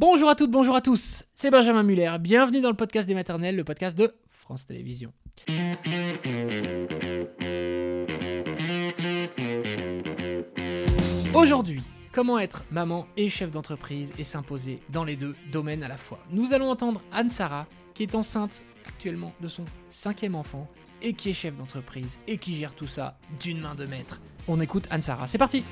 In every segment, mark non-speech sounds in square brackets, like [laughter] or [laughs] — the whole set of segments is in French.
Bonjour à toutes, bonjour à tous, c'est Benjamin Muller, bienvenue dans le podcast des maternelles, le podcast de France Télévisions. Aujourd'hui, comment être maman et chef d'entreprise et s'imposer dans les deux domaines à la fois? Nous allons entendre Anne-Sara, qui est enceinte actuellement de son cinquième enfant et qui est chef d'entreprise et qui gère tout ça d'une main de maître. On écoute Anne-Sara, c'est parti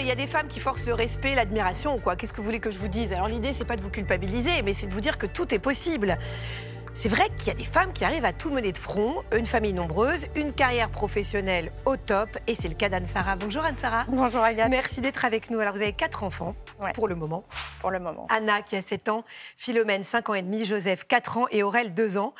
il y a des femmes qui forcent le respect, l'admiration, quoi. Qu'est-ce que vous voulez que je vous dise? Alors l'idée, c'est pas de vous culpabiliser, mais c'est de vous dire que tout est possible. C'est vrai qu'il y a des femmes qui arrivent à tout mener de front, une famille nombreuse, une carrière professionnelle au top, et c'est le cas d'Anne-Sara. Bonjour Anne-Sara. Bonjour Agathe. Merci d'être avec nous. Alors vous avez quatre enfants Ouais. pour le moment. Pour le moment. Anna qui a 7 ans, Philomène 5 ans et demi, Joseph 4 ans et Aurel 2 ans.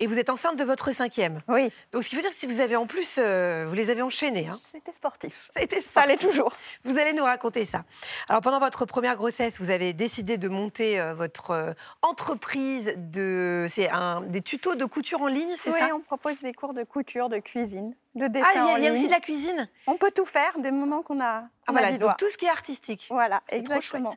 Et vous êtes enceinte de votre cinquième. Oui, Donc ce qui veut dire que si vous avez en plus, euh, vous les avez enchaînés. hein. c'était sportif. A été Ça allait sportif. toujours. Vous allez nous raconter ça. Alors pendant votre première grossesse, vous avez décidé de monter euh, votre euh, entreprise de c'est un des tutos de couture en ligne, c'est Oui, ça? on propose des cours de couture, de cuisine, de dessin Ah, il y a- y, a aussi de la cuisine. On peut tout faire des moments qu'on a, Ah, a voilà, donc doigt. tout ce qui est artistique. Voilà, exactement.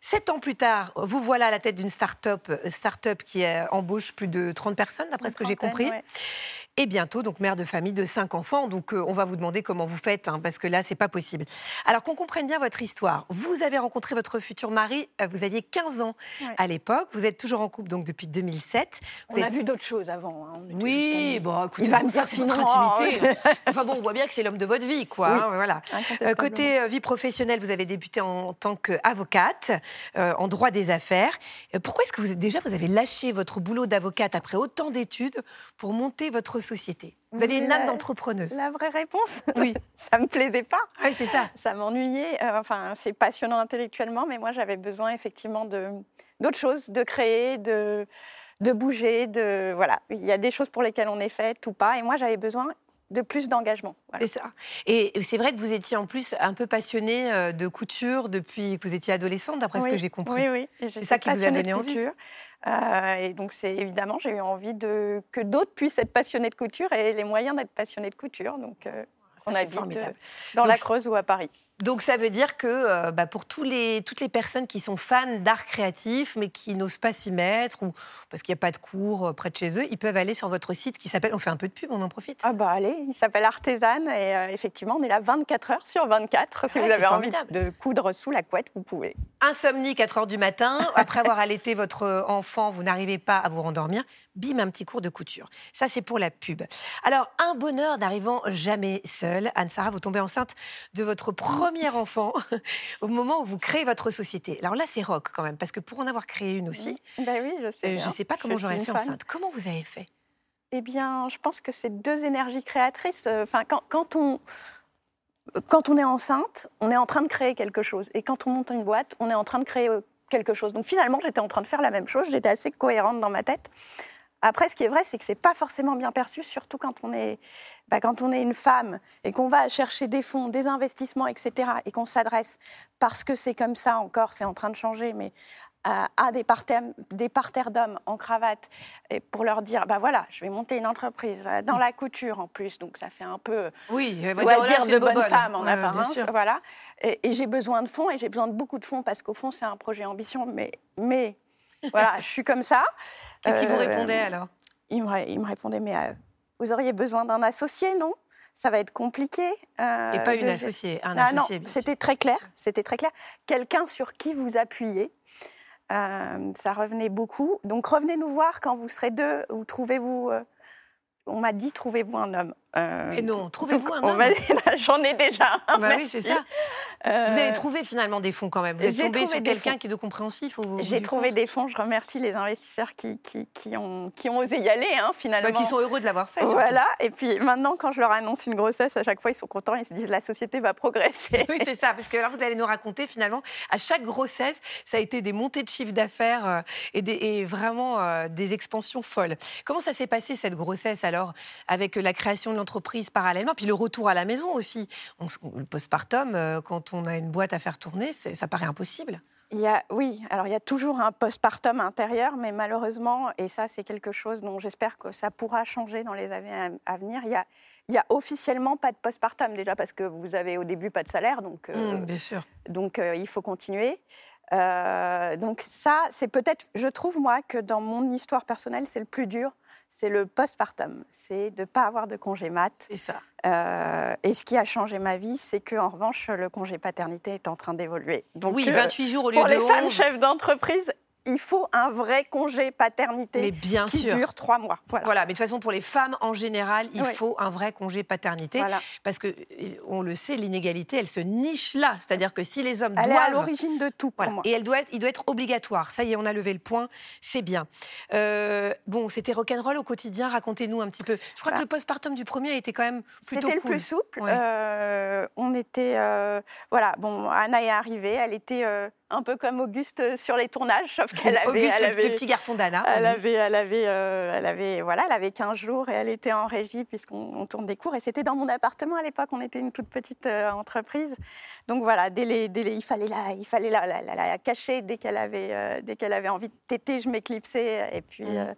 Sept ans plus tard, vous voilà à la tête d'une start-up, euh, start-up qui euh, embauche plus de 30 personnes, d'après ce que j'ai compris. ouais. Et bientôt, donc mère de famille de cinq enfants. Donc euh, on va vous demander comment vous faites, hein, parce que là, c'est pas possible. Alors qu'on comprenne bien votre histoire, vous avez rencontré votre futur mari, vous aviez 15 ans Ouais. à l'époque. Vous êtes toujours en couple donc depuis 2007. Vous On a vu d'autres choses avant. hein. On Oui, bon, écoutez, Il va me dire c'est votre intimité. [laughs] enfin bon, on voit bien que c'est l'homme de votre vie, quoi. Oui. hein, voilà. Euh, côté euh, vie professionnelle, vous avez débuté en tant qu'avocate euh, en droit des affaires. Pourquoi est-ce que vous déjà vous avez lâché votre boulot d'avocate après autant d'études pour monter votre société? Vous aviez une âme d'entrepreneuse. La vraie réponse, Oui, [laughs] ça me plaisait pas. oui c'est ça. Ça m'ennuyait. Enfin, c'est passionnant intellectuellement, mais moi, j'avais besoin effectivement de d'autres choses, de créer, de de bouger, de voilà. Il y a des choses pour lesquelles on est fait, ou pas. Et moi, j'avais besoin de plus d'engagement. Voilà. C'est ça. Et c'est vrai que vous étiez en plus un peu passionnée euh, de couture depuis que vous étiez adolescente, d'après ce que j'ai compris. Oui, oui. J'étais ça qui vous a donné de envie. couture. Euh, et donc, c'est évidemment, j'ai eu envie de, que d'autres puissent être passionnés de couture et les moyens d'être passionnés de couture. Donc, euh, Ça, on c'est habite formidable. euh, dans Donc, la c'est- Creuse ou à Paris. Donc ça veut dire que euh, bah, pour tous les, toutes les personnes qui sont fans d'art créatif mais qui n'osent pas s'y mettre ou parce qu'il n'y a pas de cours euh, près de chez eux, ils peuvent aller sur votre site qui s'appelle, on fait un peu de pub, on en profite. Ah bah allez, il s'appelle Artésane et euh, effectivement, on est là 24 heures sur 24. Si Ah, vous avez envie de coudre sous la couette, vous pouvez. Insomnie 4 heures du matin, après avoir [laughs] allaité votre enfant, vous n'arrivez pas à vous rendormir, bim, un petit cours de couture. Ça, c'est pour la pub. Alors, un bonheur n'arrivant jamais seul. Anne-Sara, vous tombez enceinte de votre premier enfant [laughs] au moment où vous créez votre société. Alors là, c'est rock quand même, parce que pour en avoir créé une aussi, Ben oui, je sais. euh, je ne sais pas comment j'aurais fait fan. enceinte. Comment vous avez fait? Eh bien, je pense que c'est deux énergies créatrices. Euh, Enfin, quand, quand on quand on est enceinte, on est en train de créer quelque chose, et quand on monte une boîte, on est en train de créer euh, quelque chose. Donc finalement, j'étais en train de faire la même chose. J'étais assez cohérente dans ma tête. Après, ce qui est vrai, c'est que c'est pas forcément bien perçu, surtout quand on est, bah, quand on est une femme et qu'on va chercher des fonds, des investissements, etc., et qu'on s'adresse parce que c'est comme ça encore, c'est en train de changer, mais à, à des parterres, des parterres d'hommes en cravate et pour leur dire, bah voilà, je vais monter une entreprise euh, dans la couture en plus, donc ça fait un peu Oui, elle va loisir c'est de bonne femme en Ouais, apparence, voilà. Et, et j'ai besoin de fonds et j'ai besoin de beaucoup de fonds parce qu'au fond c'est un projet ambition, mais mais voilà, je suis comme ça. Qu'est-ce qu'il vous Euh, répondait alors? Il me, ré- il me répondait, mais euh, vous auriez besoin d'un associé, non? Ça va être compliqué. euh, Et pas une de- associée, un Ah non, associé. sûr. c'était très clair. C'était très clair. Quelqu'un sur qui vous appuyez. Euh, ça revenait beaucoup. Donc revenez nous voir quand vous serez deux ou trouvez-vous. euh, on m'a dit trouvez-vous un homme. Euh, Mais non, trouvez-vous un on homme. [laughs] J'en ai déjà un. Bah oui, c'est ça. Euh, Vous avez trouvé finalement des fonds quand même. Vous êtes tombé sur quelqu'un qui est de compréhensif J'ai trouvé des fonds. Je remercie les investisseurs qui, qui, qui ont, qui ont osé y aller, hein, finalement. Bah, qui sont heureux de l'avoir fait. surtout. Voilà, et puis maintenant, quand je leur annonce une grossesse, à chaque fois, ils sont contents, ils se disent la société va progresser. [laughs] Oui, c'est ça, parce que là, vous allez nous raconter finalement, à chaque grossesse, ça a été des montées de chiffre d'affaires euh, et, et vraiment euh, des expansions folles. Comment ça s'est passé cette grossesse alors, avec la création de l'entreprise parallèlement, puis le retour à la maison aussi On Le postpartum, euh, quand on a une boîte à faire tourner, ça paraît impossible. il y a, oui, alors il y a toujours un postpartum intérieur, mais malheureusement, et ça c'est quelque chose dont j'espère que ça pourra changer dans les années à, venir, il y a, il y a officiellement pas de postpartum déjà parce que vous avez au début pas de salaire, donc, euh, mmh, bien sûr. donc euh, il faut continuer. Euh, donc ça, c'est peut-être, je trouve moi que dans mon histoire personnelle, c'est le plus dur, c'est le postpartum, c'est de ne pas avoir de congé mat. C'est ça. Euh, et ce qui a changé ma vie, c'est que en revanche, le congé paternité est en train d'évoluer. oui, 28 euh, jours au lieu de 11. Pour les femmes chefs d'entreprise, il faut un vrai congé paternité qui dure trois mois. Voilà. mais de toute façon, pour les femmes en général, il faut un vrai congé paternité. Parce que, on le sait, l'inégalité, elle se niche là. C'est-à-dire que si les hommes elle doivent. est à l'origine de tout, pour moi. Et elle doit être, il doit être obligatoire. Ça y est, on a levé le point, c'est bien. Euh, bon, c'était rock'n'roll au quotidien. Racontez-nous un petit peu. Je crois que bah. le postpartum du premier a été quand même plutôt C'était le plus souple. Euh, on était. Euh, voilà, bon, Anna est arrivée. Elle était un peu comme Auguste euh, sur les tournages, sauf qu'elle [laughs] avait, Auguste, elle le petit garçon d'Anna. Elle avait, elle avait, euh, elle avait, voilà, elle avait 15 jours et elle était en régie puisqu'on tourne des cours et c'était dans mon appartement à l'époque. On était une toute petite euh, entreprise, donc voilà, dès les, dès il fallait la, il fallait la, la, la, cacher dès qu'elle avait, dès qu'elle avait envie de téter, je m'éclipsais et puis. Mmh.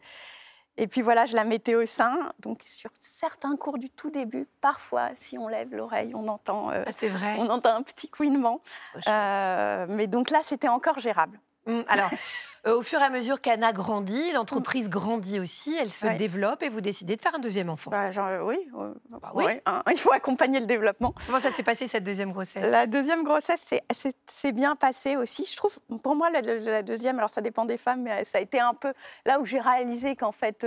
Et puis voilà, je la mettais au sein. Donc sur certains cours du tout début, parfois, si on lève l'oreille, on entend, euh, ah, vrai. on entend un petit couinement. Euh, mais donc là, c'était encore gérable. Mmh, alors, [laughs] Euh, au fur et à mesure qu'Anna grandit, l'entreprise grandit aussi, elle se développe et vous décidez de faire un deuxième enfant. Bah, euh, oui, euh, bah oui. Hein, [laughs] il faut accompagner le développement. Comment ça s'est passé cette deuxième grossesse? La deuxième grossesse, c'est bien passé aussi. Je trouve, pour moi, la, deuxième, alors ça dépend des femmes, mais ça a été un peu là où j'ai réalisé qu'en fait.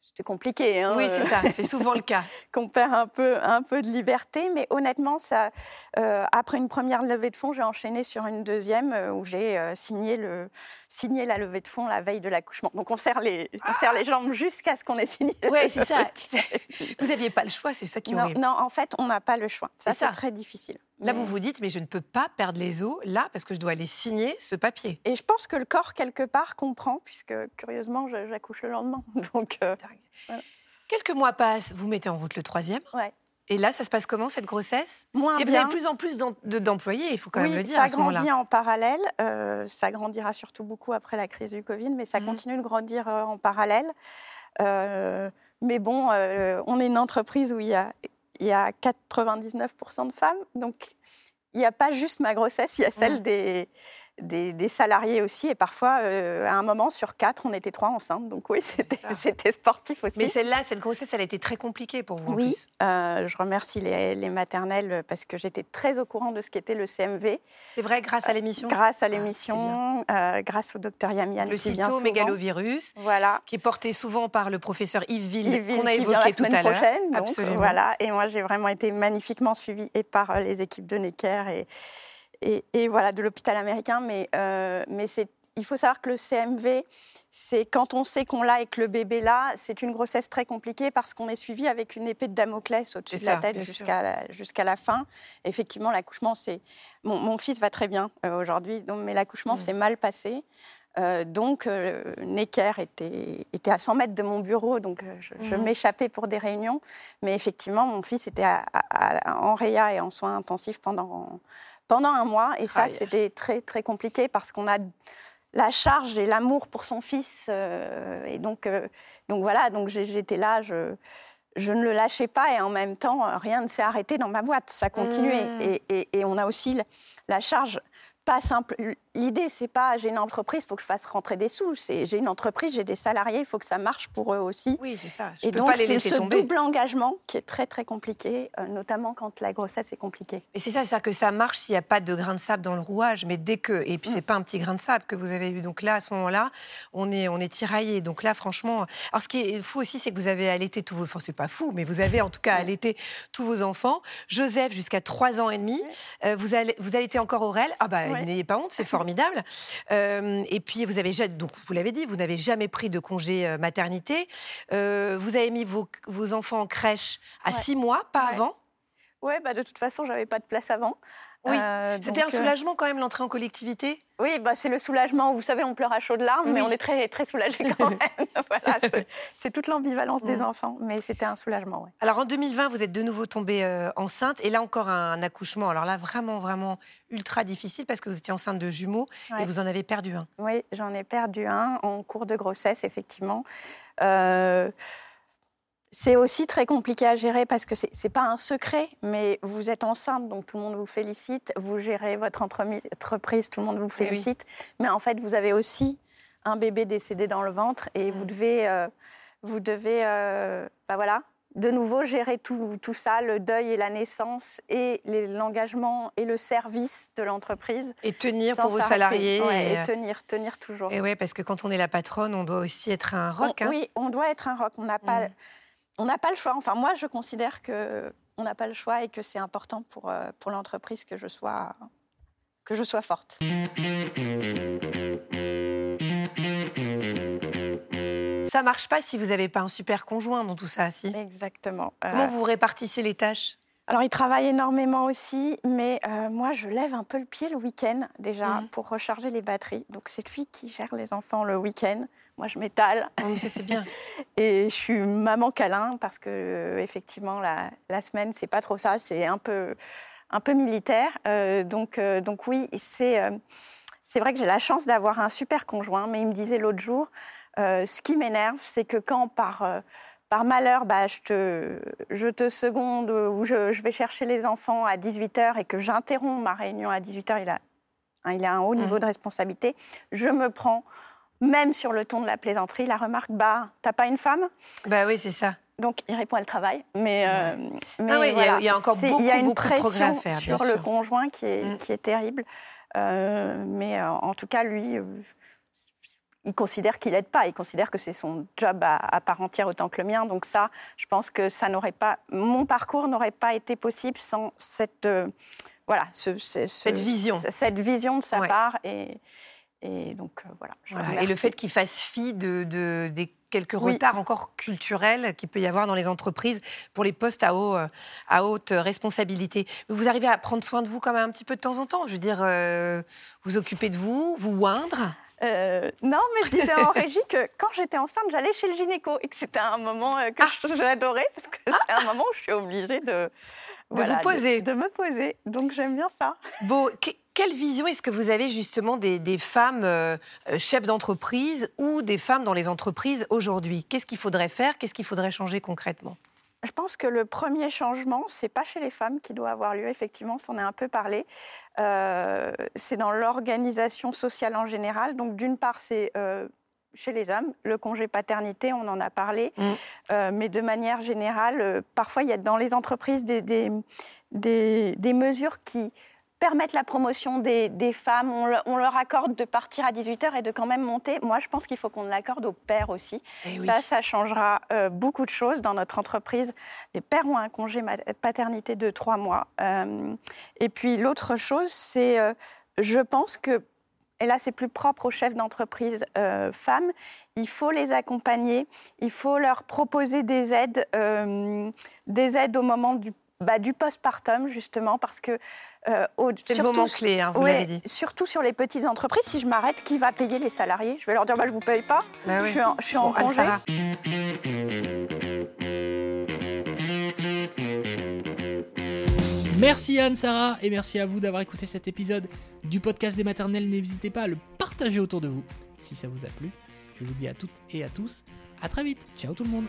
C'était compliqué. Hein, oui, c'est ça, c'est souvent le cas. [laughs] Qu'on perd un peu, un peu de liberté, mais honnêtement, ça, euh, après une première levée de fonds, j'ai enchaîné sur une deuxième euh, où j'ai euh, signé, le, signé la levée de fonds la veille de l'accouchement. Donc on serre les, on serre les jambes jusqu'à ce qu'on ait signé. Oui, c'est ça. Vous n'aviez pas le choix, c'est ça qui est non, non, en fait, on n'a pas le choix. Ça, c'est très difficile. Là, vous vous dites, mais je ne peux pas perdre les os là parce que je dois aller signer ce papier. Et je pense que le corps, quelque part, comprend, puisque curieusement, j'accouche le lendemain. [laughs] Donc, euh, Quelques mois passent, vous mettez en route le troisième. Ouais. Et là, ça se passe comment cette grossesse? Moins Et vous avez de plus en plus d'employés, il faut quand même le dire. Ça à grandit en parallèle. Euh, ça grandira surtout beaucoup après la crise du Covid, mais ça mmh. continue de grandir euh, en parallèle. mais bon, on est une entreprise où il y a il y a 99% de femmes. Donc, il n'y a pas juste ma grossesse, il y a celle des, des, salariés aussi. Et parfois, euh, à un moment sur quatre, on était trois enceintes. Donc oui, c'était sportif aussi. Mais celle-là, cette grossesse, elle a été très compliquée pour vous. Oui, euh, je remercie les, maternelles parce que j'étais très au courant de ce qu'était le CMV. C'est vrai, grâce à l'émission Grâce à ah, l'émission, euh, grâce au docteur Yamian. Le cytomégalovirus, voilà. qui est porté souvent par le professeur Yves Ville, qu'on a évoqué tout à l'heure. Absolument. Voilà. Et moi, j'ai vraiment été magnifiquement suivie et par les équipes de Necker et et, voilà, de l'hôpital américain. Mais, euh, mais il faut savoir que le CMV, c'est quand on sait qu'on l'a et que le bébé l'a, c'est une grossesse très compliquée parce qu'on est suivi avec une épée de Damoclès au-dessus de la tête jusqu'à la, fin. Effectivement, l'accouchement, c'est. Mon, fils va très bien euh, aujourd'hui, mais l'accouchement mmh. s'est mal passé. Euh, donc, Necker était, était, à 100 mètres de mon bureau, donc je, mmh. m'échappais pour des réunions. Mais effectivement, mon fils était en réa et en soins intensifs pendant, pendant un mois. Et ça, c'était très, très compliqué parce qu'on a la charge et l'amour pour son fils. Euh, et donc, euh, donc voilà, donc j'étais là, je, je ne le lâchais pas et en même temps, rien ne s'est arrêté dans ma boîte, ça continuait. Mmh. Et, et, et, on a aussi la charge pas simple. L'idée, c'est pas j'ai une entreprise, il faut que je fasse rentrer des sous. C'est j'ai une entreprise, j'ai des salariés, il faut que ça marche pour eux aussi. Oui, c'est ça. Je et donc, c'est ce double engagement qui est très, très compliqué, euh, notamment quand la grossesse est compliquée. Et c'est ça, c'est-à-dire que ça marche s'il n'y a pas de grain de sable dans le rouage, mais dès que. Et puis, c'est mm. pas un petit grain de sable que vous avez eu. Donc là, à ce moment-là, on est, on est tiraillé. Donc là, franchement. Alors, ce qui est fou aussi, c'est que vous avez allaité tous vos. Enfin, c'est pas fou, mais vous avez en tout cas allaité tous vos enfants. Joseph, jusqu'à 3 ans et demi. Euh, vous, allez, vous allaitez encore Aurel. Ah, bah, n'ayez pas honte, c'est formidable. [laughs] Euh, et puis, vous avez donc vous l'avez dit, vous n'avez jamais pris de congé euh, maternité. Euh, vous avez mis vos, vos, enfants en crèche à six mois, pas avant? Oui, bah de toute façon, j'avais pas de place avant. Oui. Euh, C'était un euh, soulagement quand même l'entrée en collectivité Oui, bah, c'est le soulagement. Vous savez, on pleure à chaudes larmes, mais on est très, très soulagé quand [laughs] même. [laughs] voilà, c'est- toute l'ambivalence des Mm. enfants, mais c'était un soulagement. ouais. Alors en 2020, vous êtes de nouveau tombée euh, enceinte et là encore un accouchement. Alors là, vraiment, vraiment ultra difficile parce que vous étiez enceinte de jumeaux et vous en avez perdu un. Oui, j'en ai perdu un en cours de grossesse, effectivement. Euh, c'est aussi très compliqué à gérer parce que c'est n'est pas un secret, mais vous êtes enceinte, donc tout le monde vous félicite. Vous gérez votre entreprise, tout le monde vous Oui, oui. félicite. Mais en fait, vous avez aussi un bébé décédé dans le ventre et vous Mm. devez, euh, vous devez euh, bah voilà, de nouveau gérer tout, tout ça, le deuil et la naissance et l'engagement et le service de l'entreprise. Et tenir pour vos salariés. Ouais, et, et tenir, tenir toujours. et ouais, parce que quand on est la patronne, on doit aussi être un rock. On- hein. Oui, on doit être un rock. On n'a pas, Mm. On n'a pas le choix. Enfin, moi, je considère que on n'a pas le choix et que c'est important pour euh, pour l'entreprise que je sois que je sois forte. Ça marche pas si vous n'avez pas un super conjoint dans tout ça. Si? Exactement. Euh, Comment vous répartissez les tâches? Alors, il travaille énormément aussi, mais euh, moi, je lève un peu le pied le week-end déjà Mhm. pour recharger les batteries. Donc, c'est lui qui gère les enfants le week-end. Moi, je m'étale. Mais ça, c'est bien. [laughs] Et je suis maman câlin parce que euh, effectivement la, la semaine c'est pas trop ça, c'est un peu un peu militaire. Euh, donc donc oui, c'est c'est vrai que j'ai la chance d'avoir un super conjoint, mais il me disait l'autre jour, ce qui m'énerve, c'est que quand par par malheur, bah, je, te, je te seconde ou je, je vais chercher les enfants à 18h et que j'interromps ma réunion à 18h, il a, hein, il a un haut niveau Mhm. de responsabilité, je me prends, même sur le ton de la plaisanterie, la remarque, bah, t'as pas une femme? Bah oui, c'est ça. donc, il répond, elle travaille. Mais, euh, mais Ah oui, il y a- voilà, il y a encore Il y a beaucoup, une beaucoup de à pression faire, sur le conjoint qui est, Mm. qui est terrible. Euh, mais euh, en tout cas, lui, euh, il considère qu'il n'aide pas. Il considère que c'est son job à, à part entière autant que le mien. Donc ça, je pense que ça n'aurait pas, mon parcours n'aurait pas été possible sans cette, euh, voilà, ce- ce- ce- Cette vision. cette vision de sa Ouais. part. Et, et donc euh, voilà. Et le fait qu'il fasse fi de, de- des quelques Oui. retards encore culturels qu'il peut y avoir dans les entreprises pour les postes à, haut, euh, à haute responsabilité. Vous arrivez à prendre soin de vous quand même un petit peu de temps en temps Je veux dire, euh, vous occuper de vous, vous oindre Euh, non, mais je disais en régie que quand j'étais enceinte, j'allais chez le gynéco et que c'était un moment euh, que Ah. j'adorais parce que c'est un moment où je suis obligée de, De vous poser. De, me poser. Donc j'aime bien ça. Bon, que- quelle vision est-ce que vous avez justement des, des femmes euh, chefs d'entreprise ou des femmes dans les entreprises aujourd'hui? Qu'est-ce qu'il faudrait faire? Qu'est-ce qu'il faudrait changer concrètement? Je pense que le premier changement, c'est pas chez les femmes qui doit avoir lieu. Effectivement, on s'en est un peu parlé. Euh, c'est dans l'organisation sociale en général. Donc, d'une part, c'est euh, chez les hommes, le congé paternité, on en a parlé. Mm. Euh, mais de manière générale, parfois, il y a dans les entreprises des, des, des- des mesures qui permettent la promotion des, des femmes. On, le- on leur accorde de partir à 18h et de quand même monter. Moi, je pense qu'il faut qu'on l'accorde aux pères aussi. Eh oui. Ça, ça changera euh, beaucoup de choses dans notre entreprise. Les pères ont un congé paternité de trois mois. Euh, et puis l'autre chose, c'est, euh, je pense que, et là c'est plus propre aux chefs d'entreprise femmes, il faut les accompagner, il faut leur proposer des aides, des aides au moment du, bah, du postpartum justement, parce que euh, au- C'est le surtout- moment clé, hein, vous Ouais, l'avez dit. surtout sur les petites entreprises, si je m'arrête, qui va payer les salariés? Je vais leur dire, bah, je vous paye pas, Bah je suis en, je suis en Bon, congé. Merci Anne, Sarah, et merci à vous d'avoir écouté cet épisode du podcast des maternelles. N'hésitez pas à le partager autour de vous si ça vous a plu. Je vous dis à toutes et à tous, à très vite. Ciao tout le monde.